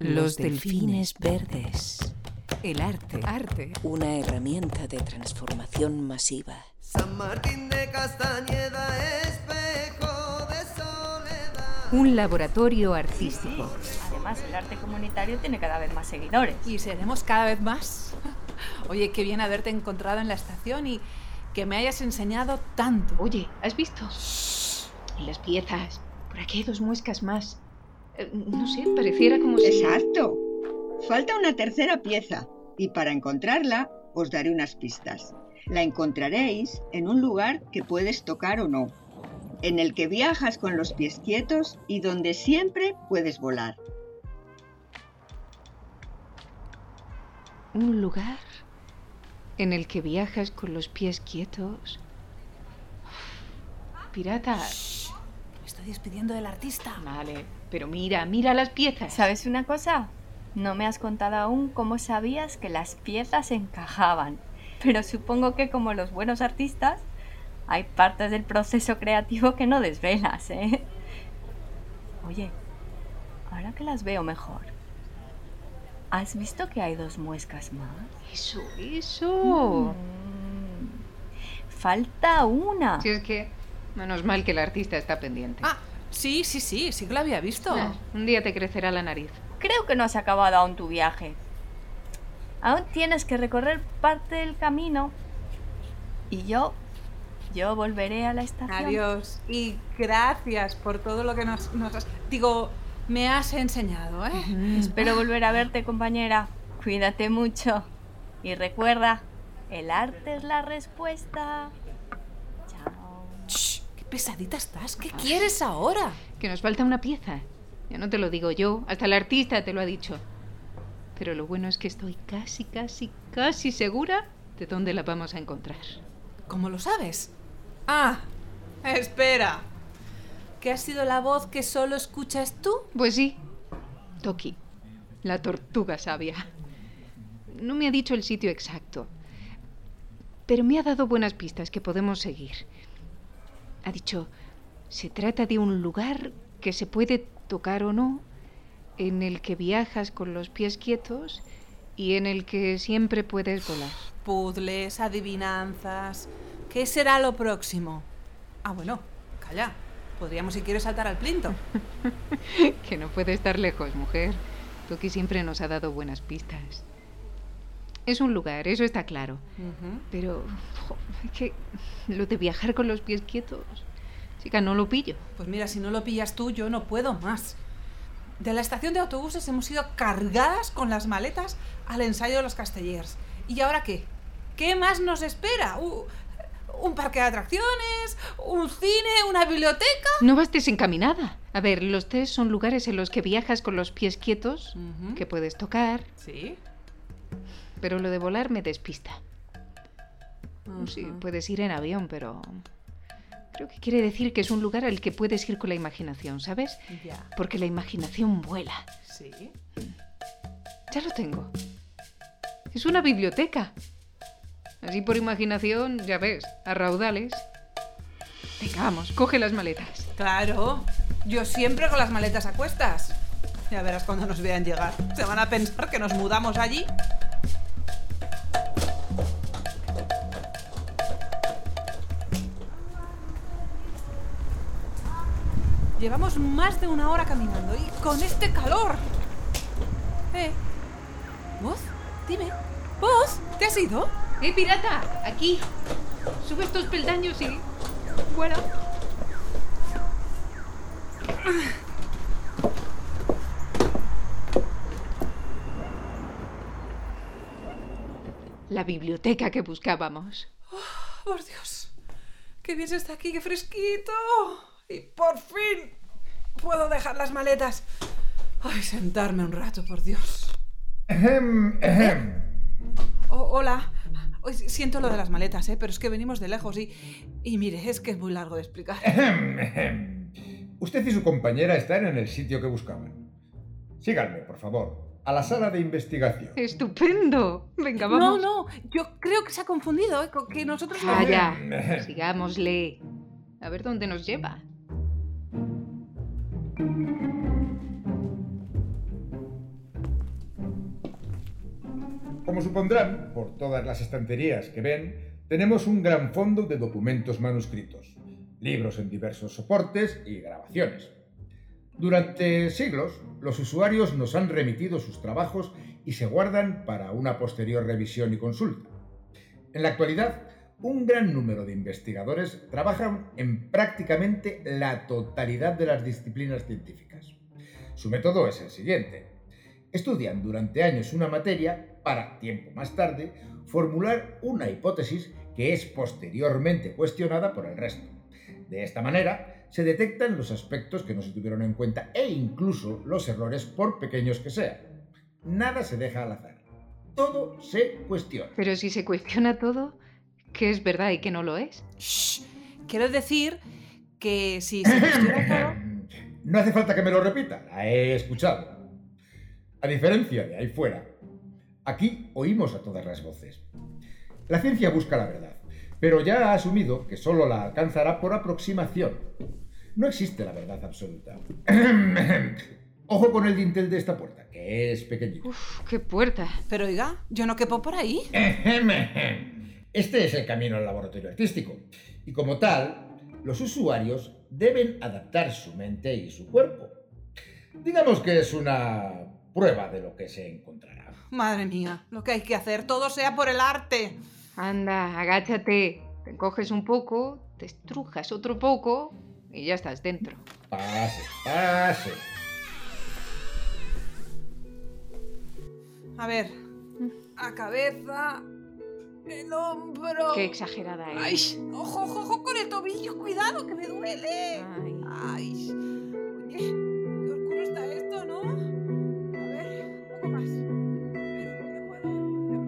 Los delfines verdes. El arte. Arte. Una herramienta de transformación masiva. San Martín de Castañeda, espejo de soledad. Un laboratorio artístico. Además, el arte comunitario tiene cada vez más seguidores. Y seremos cada vez más. Oye, qué bien haberte encontrado en la estación y que me hayas enseñado tanto. Oye, ¿has visto? En las piezas. Por aquí hay dos muescas más. Eh, No sé, pareciera como si... Exacto. Falta una tercera pieza y para encontrarla os daré unas pistas. La encontraréis en un lugar que puedes tocar o no, en el que viajas con los pies quietos y donde siempre puedes volar. Un lugar en el que viajas con los pies quietos. Pirata. Me estoy despidiendo del artista. Vale, pero mira, mira las piezas. ¿Sabes una cosa? No me has contado aún cómo sabías que las piezas encajaban. Pero supongo que como los buenos artistas, hay partes del proceso creativo que no desvelas, ¿eh? Oye, ahora que las veo mejor, ¿has visto que hay dos muescas más? Eso, eso. Mm, Falta una. Si es que, menos mal que el artista está pendiente. Ah, sí, sí, sí, sí que lo había visto. Ah, un día te crecerá la nariz. Creo que no has acabado aún tu viaje. Aún tienes que recorrer parte del camino. Y yo, yo volveré a la estación. Adiós. Y gracias por todo lo que nos, nos has... Digo, me has enseñado, ¿eh? Espero volver a verte, compañera. Cuídate mucho. Y recuerda, el arte es la respuesta. Pesadita estás. ¿Qué quieres ahora? Que nos falta una pieza. Ya no te lo digo yo, hasta el artista te lo ha dicho. Pero lo bueno es que estoy casi, casi, casi segura de dónde la vamos a encontrar. ¿Cómo lo sabes? Ah, espera. ¿Qué ha sido la voz que solo escuchas tú? Pues sí, Toki, la tortuga sabia. No me ha dicho el sitio exacto, pero me ha dado buenas pistas que podemos seguir. Ha dicho, se trata de un lugar que se puede tocar o no, en el que viajas con los pies quietos y en el que siempre puedes volar. Puzzles, adivinanzas. ¿Qué será lo próximo? Ah, bueno, calla. Podríamos, si quieres, saltar al plinto. que no puede estar lejos, mujer. Toki siempre nos ha dado buenas pistas. Es un lugar, eso está claro. Pero jo, es que lo de viajar con los pies quietos, chica, no lo pillo. Pues mira, si no lo pillas tú, yo no puedo más. De la estación de autobuses hemos ido cargadas con las maletas al ensayo de los Castellers. ¿Y ahora qué? ¿Qué más nos espera? ¿Un parque de atracciones? ¿Un cine? ¿Una biblioteca? No vas desencaminada. A ver, los test son lugares en los que viajas con los pies quietos, Ujú. que puedes tocar, Sí. Pero lo de volar me despista. Sí, puedes ir en avión, pero creo que quiere decir que es un lugar al que puedes ir con la imaginación, ¿sabes? Ya. Porque la imaginación vuela. Sí. Ya lo tengo. Es una biblioteca. Así por imaginación, ya ves, a raudales. Venga, vamos, coge las maletas. Claro. Yo siempre con las maletas a cuestas. Ya verás cuando nos vean llegar. Se van a pensar que nos mudamos allí. Llevamos más de una hora caminando y con este calor. Eh. ¿Voz? Dime. ¿Voz? ¿Te has ido? ¡Eh, pirata! Aquí. Sube estos peldaños y... Bueno. La biblioteca que buscábamos. Por Dios. Qué bien se está aquí, qué fresquito. Y por fin puedo dejar las maletas. Ay, sentarme un rato, por Dios. Ejem, ejem. Oh, hola. Hoy siento lo de las maletas, ¿eh? pero es que venimos de lejos y, y mire, es que es muy largo de explicar. Ejem, ejem. Usted y su compañera están en el sitio que buscaban. Síganme, por favor, a la sala de investigación. ¡Estupendo! Venga, No, vamos. no, yo creo que se ha confundido, ¿eh? que nosotros... Calla. Ejem. Sigámosle. A ver dónde nos lleva. Como supondrán, por todas las estanterías que ven, tenemos un gran fondo de documentos manuscritos, libros en diversos soportes y grabaciones. Durante siglos, los usuarios nos han remitido sus trabajos y se guardan para una posterior revisión y consulta. En la actualidad, un gran número de investigadores trabajan en prácticamente la totalidad de las disciplinas científicas. Su método es el siguiente. Estudian durante años una materia para, tiempo más tarde, formular una hipótesis que es posteriormente cuestionada por el resto. De esta manera, se detectan los aspectos que no se tuvieron en cuenta e incluso los errores por pequeños que sean. Nada se deja al azar. Todo se cuestiona. Pero si se cuestiona todo, ¿qué es verdad y qué no lo es? Shh. Quiero decir que si se. No hace falta que me lo repita, la he escuchado. A diferencia de ahí fuera, aquí oímos a todas las voces. La ciencia busca la verdad, pero ya ha asumido que solo la alcanzará por aproximación. No existe la verdad absoluta. Ojo con el dintel de esta puerta, que es pequeñito. Uf, qué puerta. Pero oiga, yo no quepo por ahí. Este es el camino al laboratorio artístico. Y como tal, los usuarios deben adaptar su mente y su cuerpo. Digamos que es una prueba de lo que se encontrará. Madre mía, lo que hay que hacer, todo sea por el arte. Anda, agáchate. Te coges un poco, te estrujas otro poco y ya estás dentro. Pase, pase. A ver, a cabeza, el hombro. Qué exagerada Ay, eres. ojo, ojo, ojo con el tobillo, cuidado, que me duele. Ay. Ay, oye, qué oscuro está esto, ¿no? A ver, un poco más. A ver, yo puedo, yo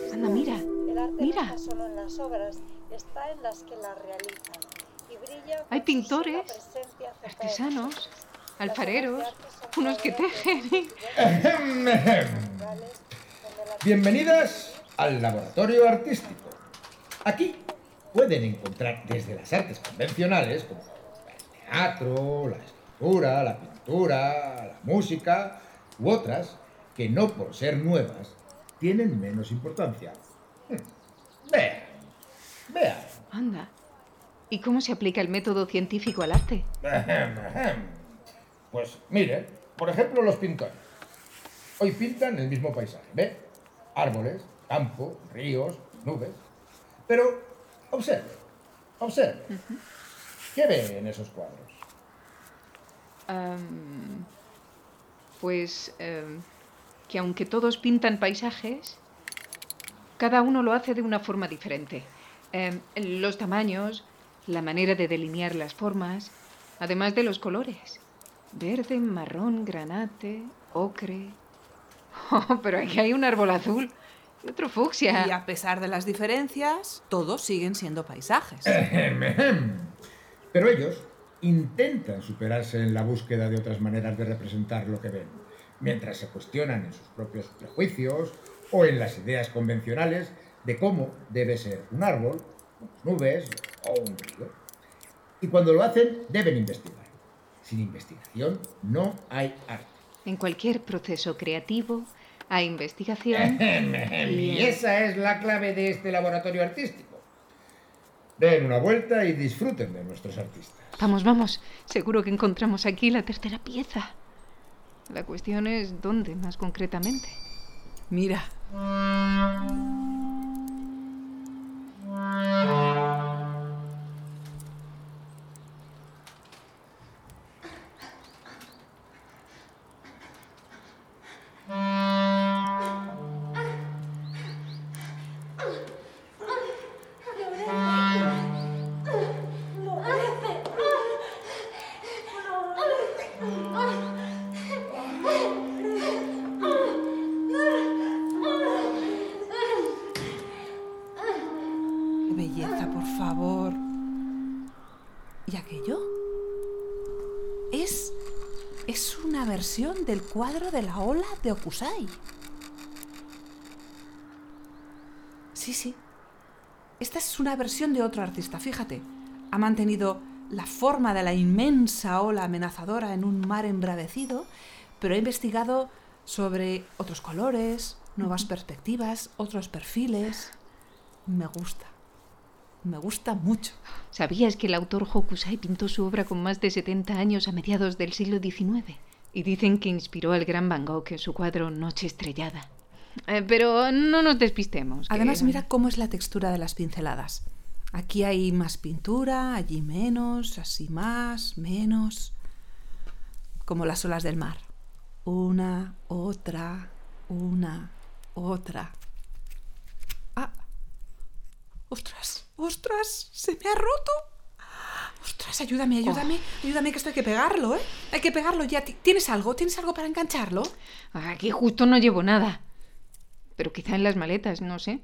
puedo. Anda, mira, El arte mira. no está solo en las obras, está en las que las realizan. Hay pintores, artesanos, alfareros, unos que tejen. Bienvenidas al laboratorio artístico. Aquí pueden encontrar desde las artes convencionales, como el teatro, la escultura, la pintura, la música, u otras que no por ser nuevas tienen menos importancia. Hmm. Vean, vean. Anda. ¿Y cómo se aplica el método científico al arte? Pues mire, por ejemplo los pintores. Hoy pintan el mismo paisaje, ¿ve? Árboles, campo, ríos, nubes. Pero observe, observe. ¿Qué ve en esos cuadros? Pues em, que aunque todos pintan paisajes, cada uno lo hace de una forma diferente. Em, los tamaños, la manera de delinear las formas, además de los colores. Verde, marrón, granate, ocre. Oh, pero aquí hay un árbol azul y otro fucsia. Y a pesar de las diferencias, todos siguen siendo paisajes. Pero ellos intentan superarse en la búsqueda de otras maneras de representar lo que ven, mientras se cuestionan en sus propios prejuicios o en las ideas convencionales de cómo debe ser un árbol, nubes o un río. Y cuando lo hacen, deben investigar. Sin investigación no hay arte. En cualquier proceso creativo hay investigación. y esa es la clave de este laboratorio artístico. Den una vuelta y disfruten de nuestros artistas. Vamos, vamos. Seguro que encontramos aquí la tercera pieza. La cuestión es dónde más concretamente. Mira, belleza, por favor. ¿Y aquello? Es. Es una versión del cuadro de la ola de Okusai. Sí, sí. Esta es una versión de otro artista, fíjate. Ha mantenido la forma de la inmensa ola amenazadora en un mar embravecido, pero he investigado sobre otros colores, nuevas perspectivas, otros perfiles. Me gusta. Me gusta mucho. ¿Sabías que el autor Hokusai pintó su obra con más de 70 años a mediados del siglo XIX? Y dicen que inspiró al gran Van Gogh en su cuadro Noche Estrellada. Eh, pero no nos despistemos. que- Además, mira cómo es la textura de las pinceladas. Aquí hay más pintura, allí menos, así más, menos. Como las olas del mar. Una, otra, una, otra. ¡Ah! ¡Ostras! ¡Ostras! ¡Se me ha roto! ¡Ostras! Ayúdame, ayúdame, ayúdame que esto hay que pegarlo, ¿eh? Hay que pegarlo ya. Ti- ¿Tienes algo? ¿Tienes algo para engancharlo? Aquí justo no llevo nada. Pero quizá en las maletas, no sé.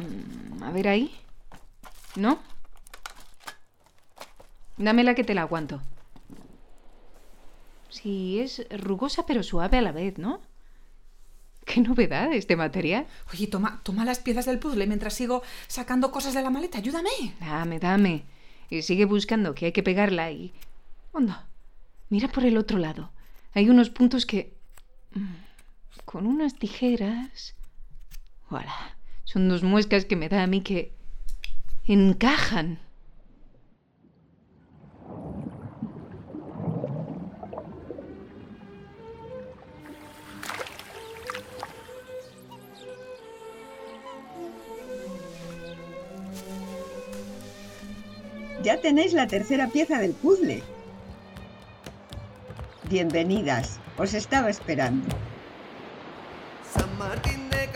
Mm, A ver ahí. ¿No? Dámela que te la aguanto. Sí, es rugosa pero suave a la vez, ¿no? Qué novedad este material. Oye, toma, toma las piezas del puzzle mientras sigo sacando cosas de la maleta. Ayúdame. Dame, dame. Y sigue buscando que hay que pegarla y... Onda. Mira por el otro lado. Hay unos puntos que... mm, Con unas tijeras... Voilà. Son dos muescas que me da a mí que... Encajan. Ya tenéis la tercera pieza del puzzle. Bienvenidas, os estaba esperando. San Martín de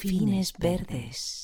delfines verdes.